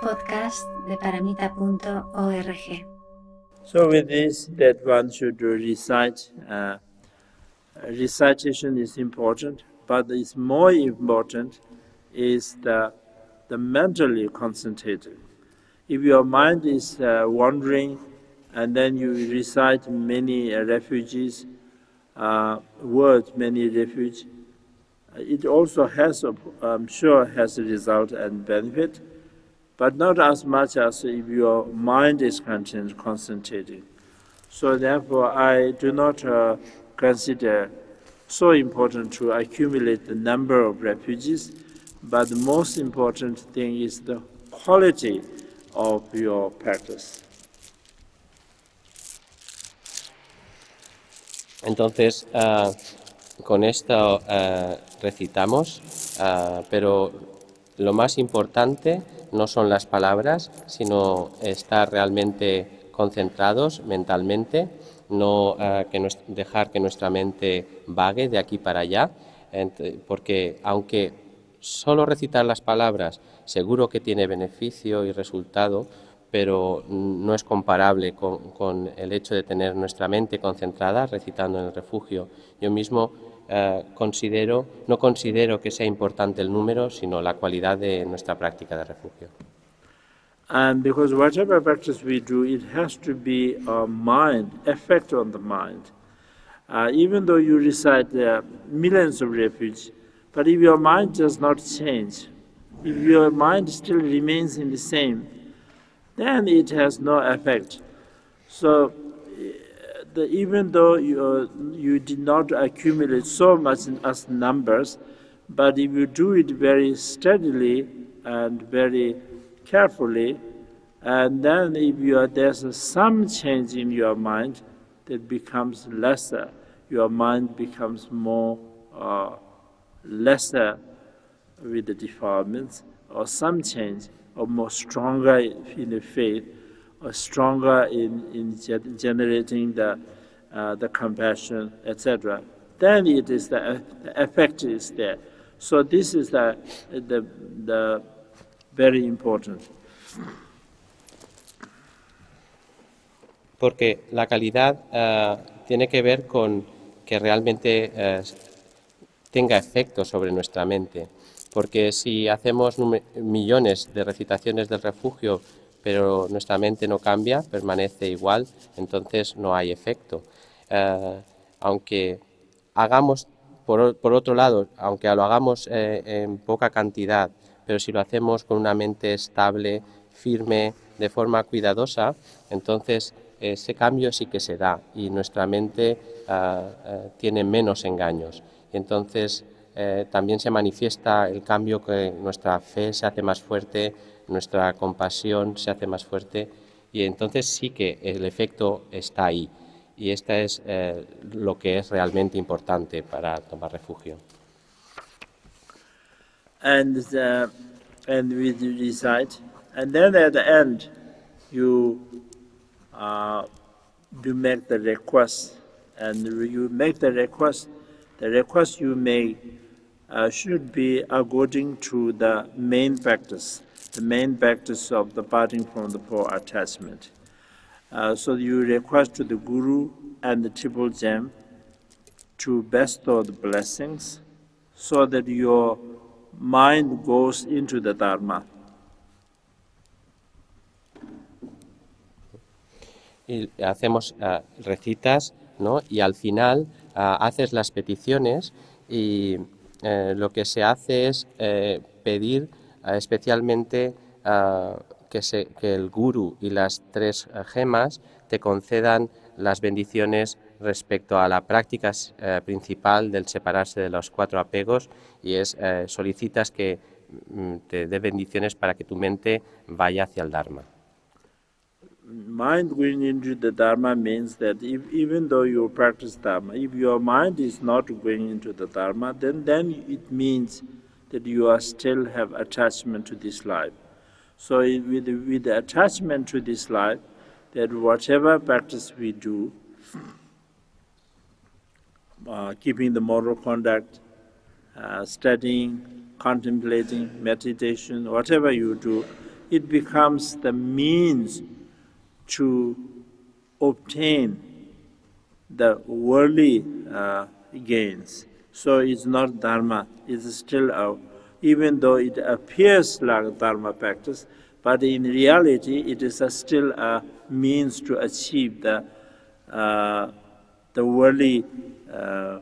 podcast de paramita.org. So with this, that one should recite. Uh, recitation is important, but it's more important is the the mentally concentrated. If your mind is uh, wandering, and then you recite many uh, refugees uh, words, many refuge, it also has, I'm sure, has a result and benefit, but not as much as if your mind is concentrating. So therefore, I do not uh, consider so important to accumulate the number of refugees, but the most important thing is the quality of your practice. Entonces, uh, con esto uh, recitamos, uh, pero lo más importante no son las palabras, sino estar realmente concentrados mentalmente, no que dejar que nuestra mente vague de aquí para allá, porque aunque solo recitar las palabras seguro que tiene beneficio y resultado, pero no es comparable con, con, el hecho de tener nuestra mente concentrada recitando en el refugio. Yo mismo uh, considero, no considero que sea importante el número, sino la cualidad de nuestra práctica de refugio. And because whatever practice we do, it has to be a mind, effect on the mind. Uh, even though you recite uh, millions of refuge, but if your mind does not change, if your mind still remains in the same, then it has no effect. So, the, even though you, you did not accumulate so much in, as numbers, but if you do it very steadily and very carefully, and then if you are, there's some change in your mind, that becomes lesser. Your mind becomes more uh, lesser with the defilements, or some change or more stronger in the faith, stronger in, in generating the, uh, the compassion, etc. Then it is the, the effect is there. So this is the, the, the very important. Porque la calidad uh, tiene que ver con que realmente uh, tenga efecto sobre nuestra mente. porque si hacemos millones de recitaciones del refugio, pero nuestra mente no cambia, permanece igual, entonces no hay efecto. Eh, aunque hagamos, por, otro lado, aunque lo hagamos eh, en poca cantidad, pero si lo hacemos con una mente estable, firme, de forma cuidadosa, entonces ese cambio sí que se da y nuestra mente eh, tiene menos engaños. Entonces eh, también se manifiesta el cambio que nuestra fe se hace más fuerte, nuestra compasión se hace más fuerte y entonces sí que el efecto está ahí. Y esto es eh, lo que es realmente importante para tomar refugio. And, and we recite, and then at the end you, uh, you make the request, and you make the request, the request you make uh, should be according to the main practice, the main practice of the parting from the poor attachment. Uh, so you request to the Guru and the Triple Gem to bestow the blessings so that your mind goes into the Dharma. Y hacemos uh, recitas, ¿no? Y al final haces las peticiones y eh, lo que se hace es eh, pedir eh, especialmente que, se, el guru y las tres gemas te concedan las bendiciones respecto a la práctica principal del separarse de los cuatro apegos y es solicitas que mm, te dé bendiciones para que tu mente vaya hacia el Dharma. Mind going into the Dharma means that if, even though you practice Dharma, if your mind is not going into the Dharma, then, then it means that you are still have attachment to this life. So with, with the attachment to this life, that whatever practice we do, uh, keeping the moral conduct, uh, studying, contemplating, meditation, whatever you do, it becomes the means to obtain the worldly uh, gains. So it's not dharma, it's still a, even though it appears like dharma practice, but in reality it is a still a means to achieve the, uh, the worldly uh,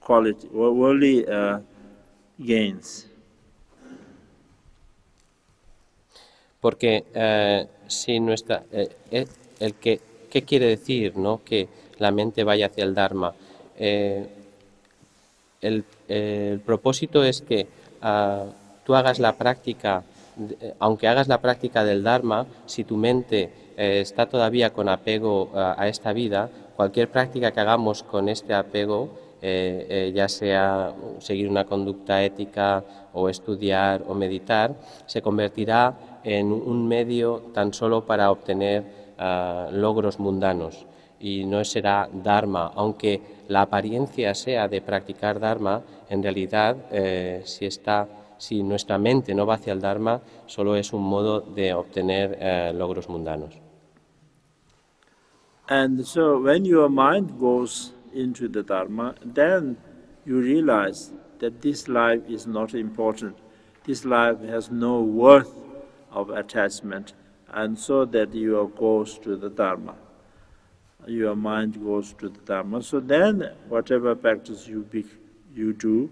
quality, worldly uh, gains. Porque eh, si nuestra, eh, eh, el que, ¿qué quiere decir no? que la mente vaya hacia el Dharma? Eh, el, el, propósito es que uh, tú hagas la práctica, aunque hagas la práctica del Dharma, si tu mente eh, está todavía con apego uh, a esta vida, cualquier práctica que hagamos con este apego, eh, eh, ya sea seguir una conducta ética o estudiar o meditar, se convertirá en un medio tan solo para obtener uh, logros mundanos y no será Dharma, aunque la apariencia sea de practicar Dharma, en realidad eh, si, está, si nuestra mente no va hacia el Dharma, solo es un modo de obtener eh, logros mundanos. And so when your mind goes into the Dharma, then you realize that this life is not important. This life has no worth of attachment, and so that your goes to the Dharma. Your mind goes to the Dharma. So then, whatever practice you be, you do,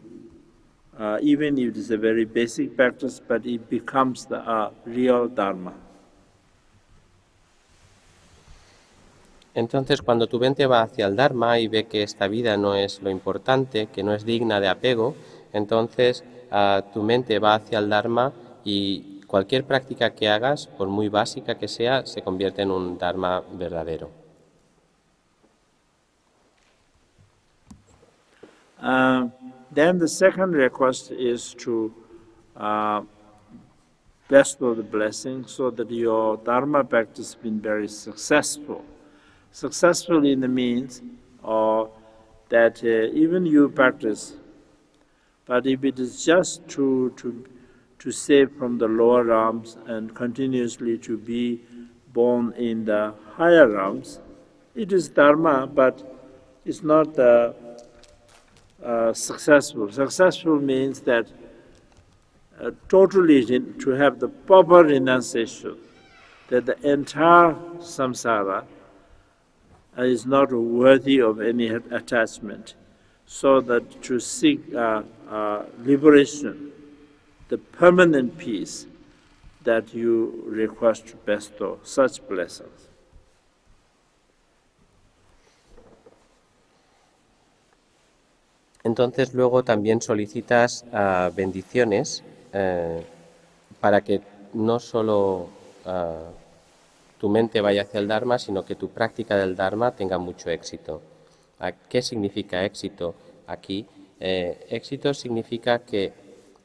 uh, even if it is a very basic practice, but it becomes the uh, real Dharma. Entonces, cuando tu mente va hacia el Dharma y ve que esta vida no es lo importante, que no es digna de apego, entonces uh, tu mente va hacia el Dharma y Cualquier práctica que hagas, por muy básica que sea, se convierte en un Dharma verdadero. Uh, then the second request is to uh, bestow the blessing so that your Dharma practice has been very successful. Successful in the means or that uh, even you practice, but if it is just to, to to save from the lower realms and continuously to be born in the higher realms. It is dharma, but it's not uh, uh, successful. Successful means that uh, totally to have the proper renunciation, that the entire samsara is not worthy of any attachment, so that to seek uh, uh, liberation the permanent peace that you request to bestow such blessings. Entonces luego también solicitas uh, bendiciones uh, para que no solo uh, tu mente vaya hacia el Dharma, sino que tu práctica del Dharma tenga mucho éxito. ¿Qué significa éxito aquí? Eh, éxito significa que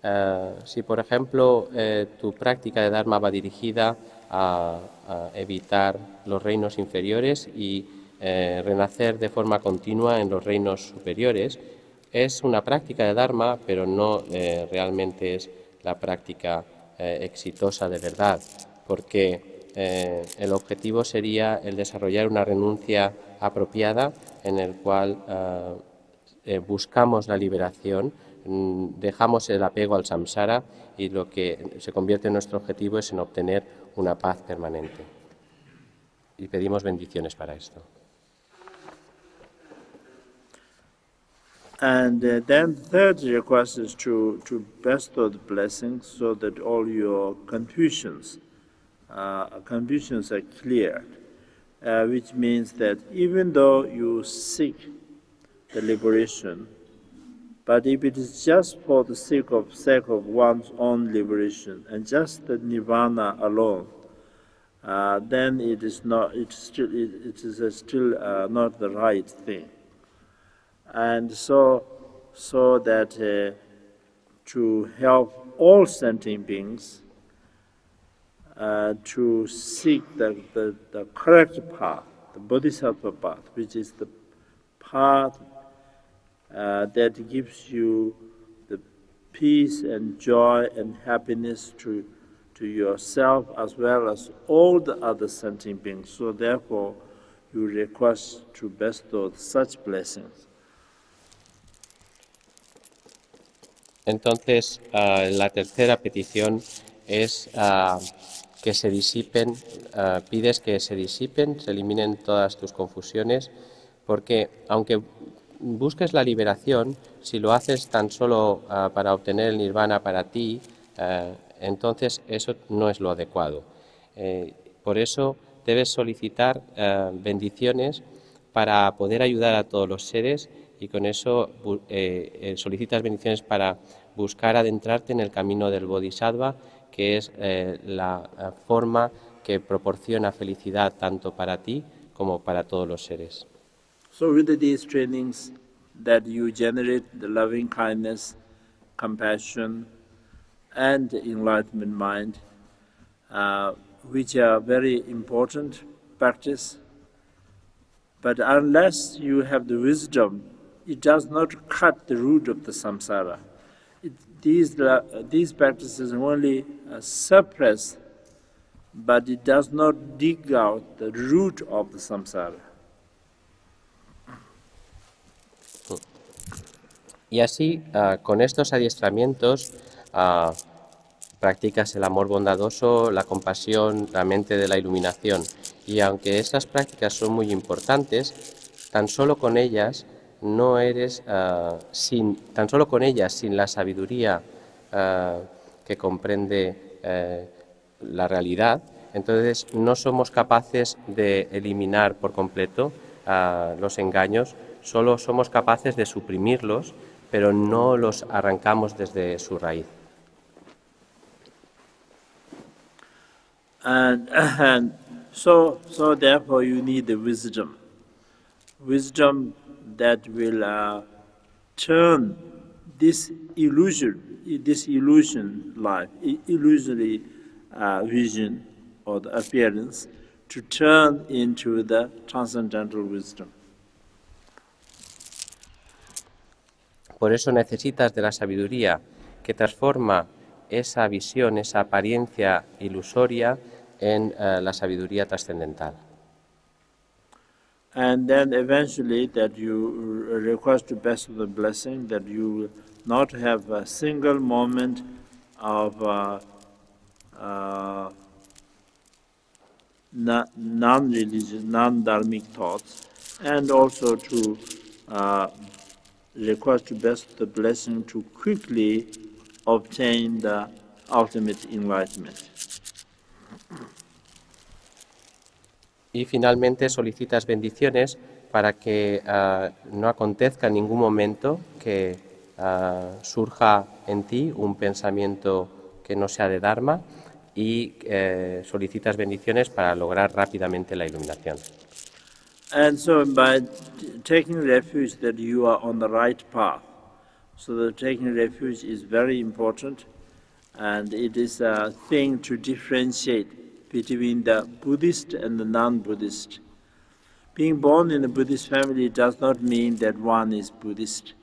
eh, si, por ejemplo, eh, tu práctica de Dharma va dirigida a, evitar los reinos inferiores y eh, renacer de forma continua en los reinos superiores, es una práctica de Dharma, pero no realmente es la práctica exitosa de verdad, porque el objetivo sería el desarrollar una renuncia apropiada en el cual buscamos la liberación dejamos el apego al samsara y lo que se convierte en nuestro objetivo es en obtener una paz permanente. Y pedimos bendiciones para esto. And uh, then the third request is to, to bestow the blessings so that all your confusions, uh, confusions are cleared, uh, which means that even though you seek the liberation, But if it is just for the sake of sake of one's own liberation and just the nirvana alone, uh, then it is not. It still it, it is still uh, not the right thing. And so, so that uh, to help all sentient beings uh, to seek the, the, the correct path, the bodhisattva path, which is the path uh, that gives you the peace and joy and happiness to, to yourself as well as all the other sentient beings. So therefore, you request to bestow such blessings. Entonces, ah, la tercera petición es ah, que se disipen, ah, pides que se disipen, se eliminen todas tus confusiones, porque aunque busques la liberación, si lo haces tan solo para obtener el nirvana para ti, entonces eso no es lo adecuado. Eh, por eso debes solicitar bendiciones para poder ayudar a todos los seres y con eso eh, eh, solicitas bendiciones para buscar adentrarte en el camino del Bodhisattva, que es la forma que proporciona felicidad tanto para ti como para todos los seres. So with these trainings that you generate the loving kindness, compassion, and enlightenment mind, uh, which are very important practice. But unless you have the wisdom it does not cut the root of the samsara. It, these, these practices only uh, suppress, but it does not dig out the root of the samsara. Y así, uh, con estos adiestramientos, uh, practicas el amor bondadoso, la compasión, la mente de la iluminación. Y aunque estas prácticas son muy importantes, tan solo con ellas no eres, uh, sin, tan solo con ellas, sin la sabiduría que comprende uh, la realidad, entonces no somos capaces de eliminar por completo los engaños, solo somos capaces de suprimirlos, pero no los arrancamos desde su raíz. And, and so, so therefore you need the wisdom. Wisdom that will uh, turn this illusion, this illusion life, illusory uh, vision or the appearance, to turn into the transcendental wisdom. Por eso necesitas de la sabiduría que transforma esa visión, esa apariencia ilusoria en uh, la sabiduría trascendental. and then eventually that you request to bestow the blessing that you not have a single moment of uh, uh, non-religious, non-dharmic thoughts, and also to to bestow the blessing to quickly obtain the ultimate enlightenment. y finalmente solicitas bendiciones para que uh, no acontezca en ningún momento que uh, surja en ti un pensamiento que no sea de Dharma y uh, solicitas bendiciones para lograr rápidamente la iluminación. And so by taking refuge that you are on the right path. So the taking refuge is very important and it is a thing to differentiate between the Buddhist and the non-Buddhist. Being born in a Buddhist family does not mean that one is Buddhist,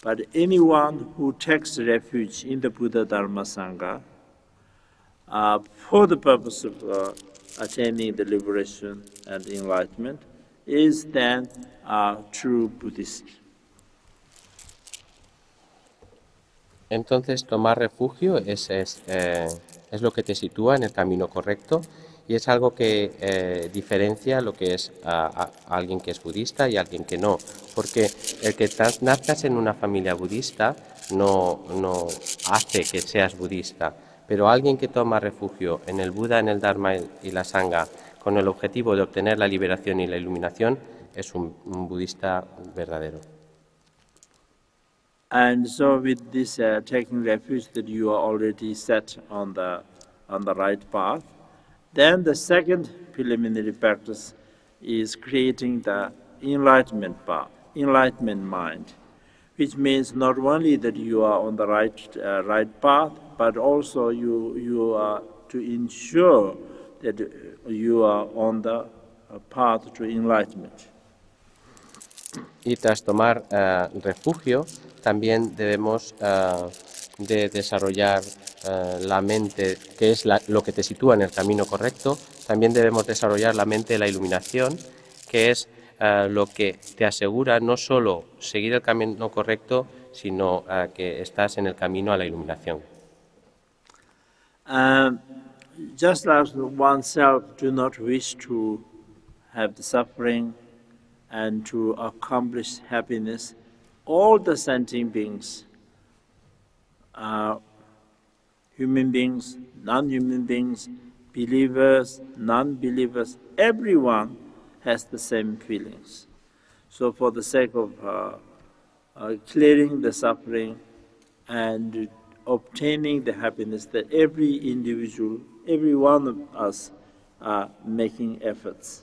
but anyone who takes refuge in the Buddha Dharma Sangha uh, for the purpose of uh, attaining the liberation and enlightenment is then a true Buddhist. Entonces, tomar refugio es, es eh, es lo que te sitúa en el camino correcto y es algo que eh, diferencia lo que es a, alguien que es budista y alguien que no, porque el que nazcas en una familia budista no, no hace que seas budista, pero alguien que toma refugio en el Buda, en el Dharma y la Sangha con el objetivo de obtener la liberación y la iluminación es un, budista verdadero. And so with this uh, taking refuge that you are already set on the, on the right path, then the second preliminary practice is creating the enlightenment path, enlightenment mind, which means not only that you are on the right, uh, right path, but also you, you are to ensure that you are on the uh, path to enlightenment. Y tras tomar uh, refugio, también debemos uh, de desarrollar eh, la mente, que es lo que te sitúa en el camino correcto, también debemos desarrollar la mente de la iluminación, que es eh, lo que te asegura no solo seguir el camino correcto, sino eh, que estás en el camino a la iluminación. Um, just as oneself do not wish to have the suffering and to accomplish happiness, all the sentient beings uh, human beings, non human beings, believers, non believers, everyone has the same feelings. So, for the sake of uh, uh, clearing the suffering and obtaining the happiness that every individual, every one of us are making efforts.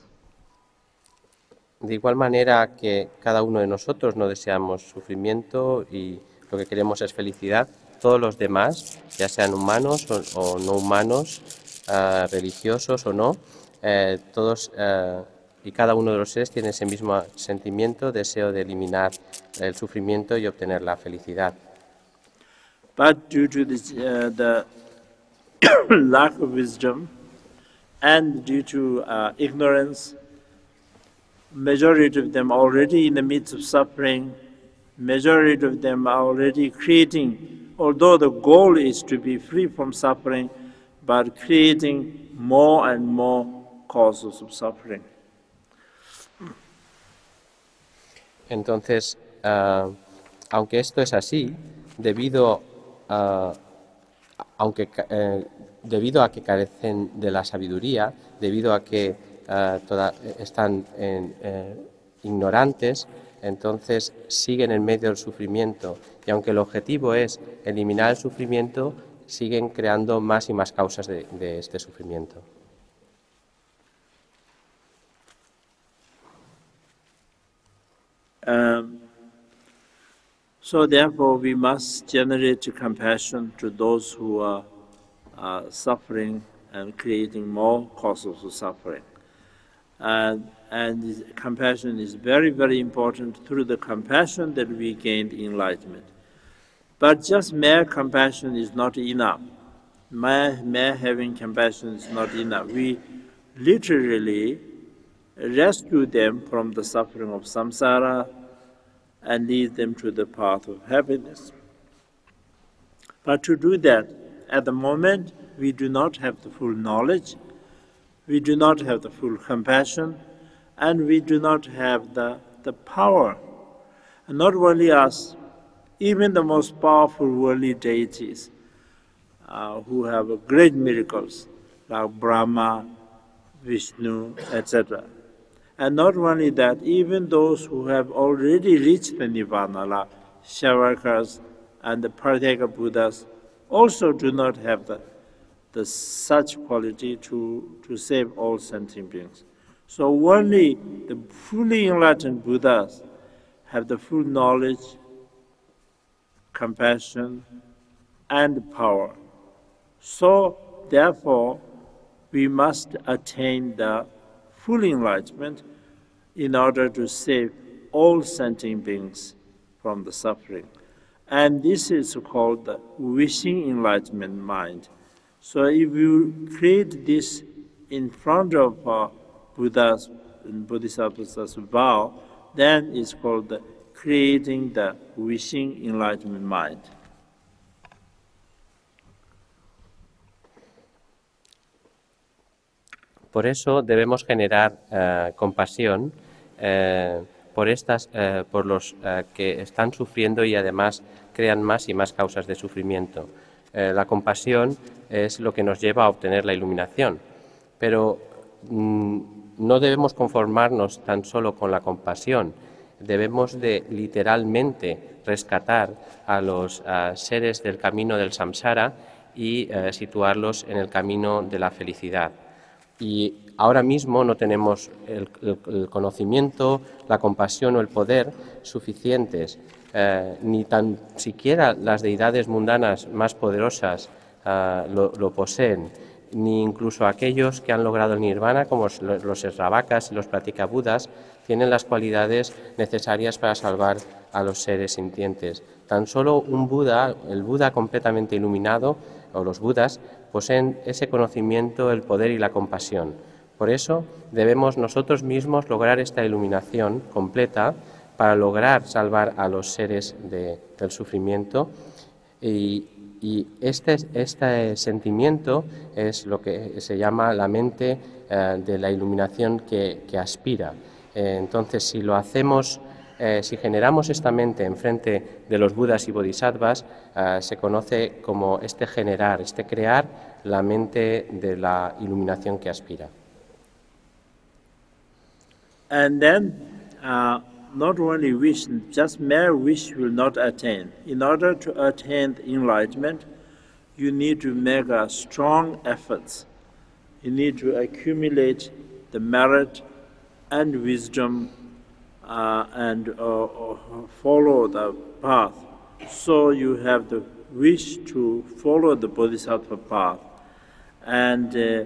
De igual manera que cada uno de nosotros no deseamos sufrimiento y lo que queremos es felicidad, todos los demás, ya sean humanos o, no humanos, uh, religiosos o no, eh, todos uh, y cada uno de los seres tiene ese mismo sentimiento, deseo de eliminar el sufrimiento y obtener la felicidad. But due to this, uh, the lack of wisdom and due to uh, ignorance, majority of them already in the midst of suffering, majority of them are already creating although the goal is to be free from suffering, but creating more and more causes of suffering. Entonces, uh, aunque esto es así, debido a, aunque, eh, debido a que carecen de la sabiduría, debido a que toda, están eh, ignorantes, entonces siguen en medio del sufrimiento y aunque el objetivo es eliminar el sufrimiento, siguen creando más y más causas de, de este sufrimiento. Um, so therefore, we must generate compassion to those who are uh, suffering and creating more causes of suffering. And and compassion is very, very important. Through the compassion that we gain enlightenment. But just mere compassion is not enough. Mere, mere having compassion is not enough. We literally rescue them from the suffering of samsara and lead them to the path of happiness. But to do that, at the moment, we do not have the full knowledge, we do not have the full compassion, and we do not have the, the power. And not only us, even the most powerful worldly deities uh, who have great miracles, like Brahma, Vishnu, etc. And not only that, even those who have already reached the Nirvana, like Shavakas and the Prateka Buddhas, also do not have the, the such quality to, to save all sentient beings. So only the fully enlightened Buddhas have the full knowledge, compassion, and power. So therefore, we must attain the full enlightenment in order to save all sentient beings from the suffering. And this is called the wishing enlightenment mind. So if you create this in front of uh, Buddha's and Bodhisattva's vow, then it's called the creating the wishing enlightenment mind. Por eso debemos generar uh, compasión uh, por estas, uh, por los que están sufriendo y además crean más y más causas de sufrimiento. la compasión es lo que nos lleva a obtener la iluminación, pero mm, no debemos conformarnos tan solo con la compasión, debemos de literalmente rescatar a los seres del camino del samsara y eh, situarlos en el camino de la felicidad. Y ahora mismo no tenemos el, conocimiento, la compasión o el poder suficientes, eh, ni tan siquiera las deidades mundanas más poderosas eh, lo poseen ni incluso aquellos que han logrado el nirvana, como los esravakas y los budas tienen las cualidades necesarias para salvar a los seres sintientes. Tan solo un Buda, el Buda completamente iluminado, o los Budas poseen ese conocimiento, el poder y la compasión. Por eso debemos nosotros mismos lograr esta iluminación completa para lograr salvar a los seres del sufrimiento y, este, este, sentimiento es lo que se llama la mente eh, de la iluminación que, aspira. Eh, entonces, si lo hacemos eh, si generamos esta mente enfrente de los Budas y Bodhisattvas, eh, se conoce como este generar, este crear la mente de la iluminación que aspira. And then, uh, not only wish, just mere wish will not attain. In order to attain enlightenment, you need to make a strong efforts. You need to accumulate the merit and wisdom uh, and uh, uh, follow the path. So you have the wish to follow the Bodhisattva path and uh,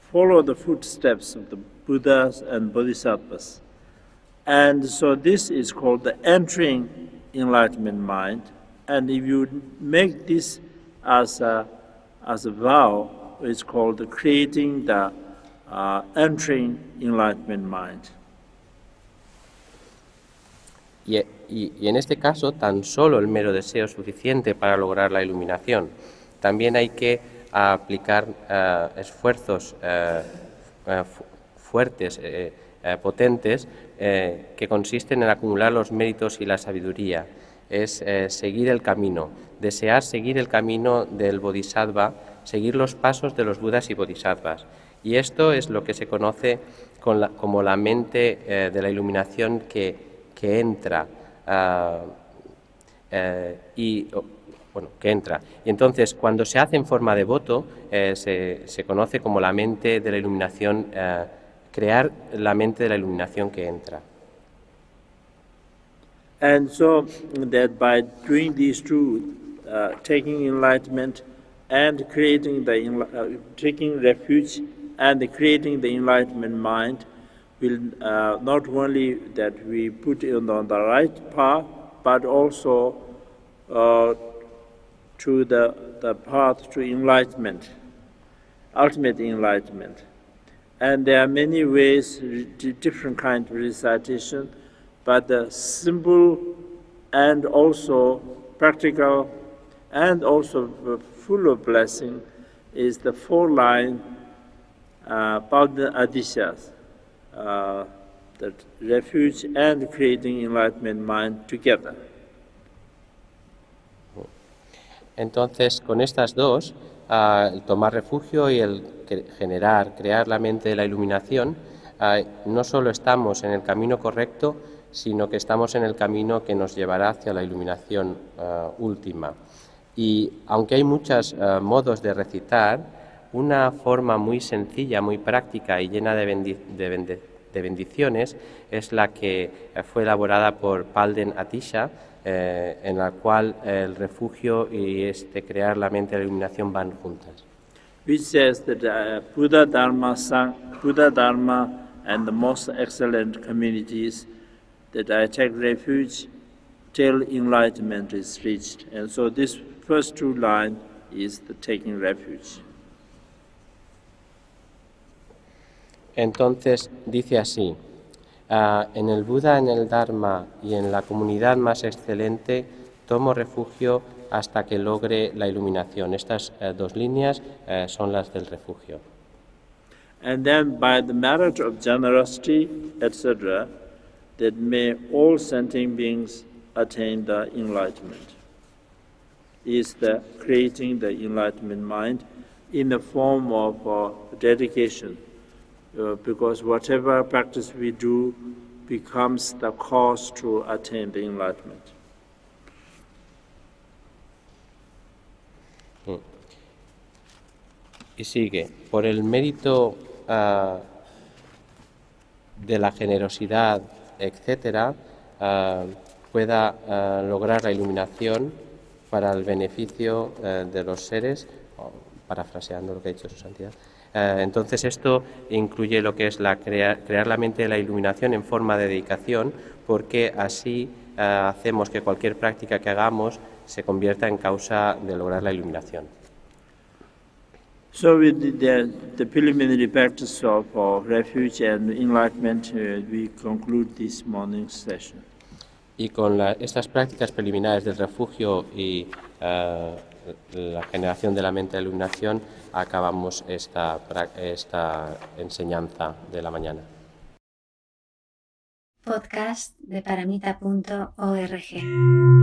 follow the footsteps of the Buddhas and Bodhisattvas. And so this is called the entering enlightenment mind. And if you make this as a, as a vow, it's called creating the uh, entering enlightenment mind. Y, en este caso, tan solo el mero deseo es suficiente para lograr la iluminación. También hay que aplicar eh, esfuerzos eh, eh, fuertes, potentes, que consisten en acumular los méritos y la sabiduría. Es seguir el camino, desear seguir el camino del Bodhisattva, seguir los pasos de los Budas y Bodhisattvas. Y esto es lo que se conoce como la mente de la iluminación que que entra uh, uh, y bueno, que entra. Y entonces, cuando se hace en forma de voto, eh, se, se, conoce como la mente de la iluminación, uh, crear la mente de la iluminación que entra. And so that by doing these two, uh, taking enlightenment and creating the uh, taking refuge and creating the enlightenment mind, will uh, not only that we put it on the right path, but also uh, to the, the path to enlightenment, ultimate enlightenment. And there are many ways, different kind of recitation, but the simple and also practical and also full of blessing is the four line uh, Adishas uh, the refuge and creating enlightenment mind together. Entonces, con estas dos, uh, el tomar refugio y el generar, crear la mente de la iluminación, uh, no solo estamos en el camino correcto, sino que estamos en el camino que nos llevará hacia la iluminación última. Y aunque hay muchos modos de recitar, una forma muy sencilla, muy práctica y llena de, bendiciones es la que eh, fue elaborada por Palden Atisha, eh, en la cual el refugio y este crear la mente de iluminación van juntas. Which says that uh, Buddha Dharma, Buddha Dharma and the most excellent communities that I take refuge till enlightenment is reached. And so this first two line is the taking refuge. Entonces dice así, ah, en el Buda, en el Dharma y en la comunidad más excelente, tomo refugio hasta que logre la iluminación. Estas eh, dos líneas eh, son las del refugio. And then by the merit of generosity, etc., that may all sentient beings attain the enlightenment. Is the creating the enlightenment mind in the form of uh, dedication uh, because whatever practice we do becomes the cause to attain the enlightenment. Mm. Y sigue, por el mérito uh, de la generosidad, etcétera, uh, pueda uh, lograr la iluminación para el beneficio de los seres, parafraseando lo que ha dicho su santidad, eh, entonces esto incluye lo que es la crear la mente de la iluminación en forma de dedicación, porque así eh, hacemos que cualquier práctica que hagamos se convierta en causa de lograr la iluminación. So with the, preliminary practice of refuge and enlightenment, uh, we conclude this morning's session. Y con la- estas prácticas preliminares del refugio y eh, la generación de la mente de iluminación, acabamos esta, esta enseñanza de la mañana. Podcast de paramita.org.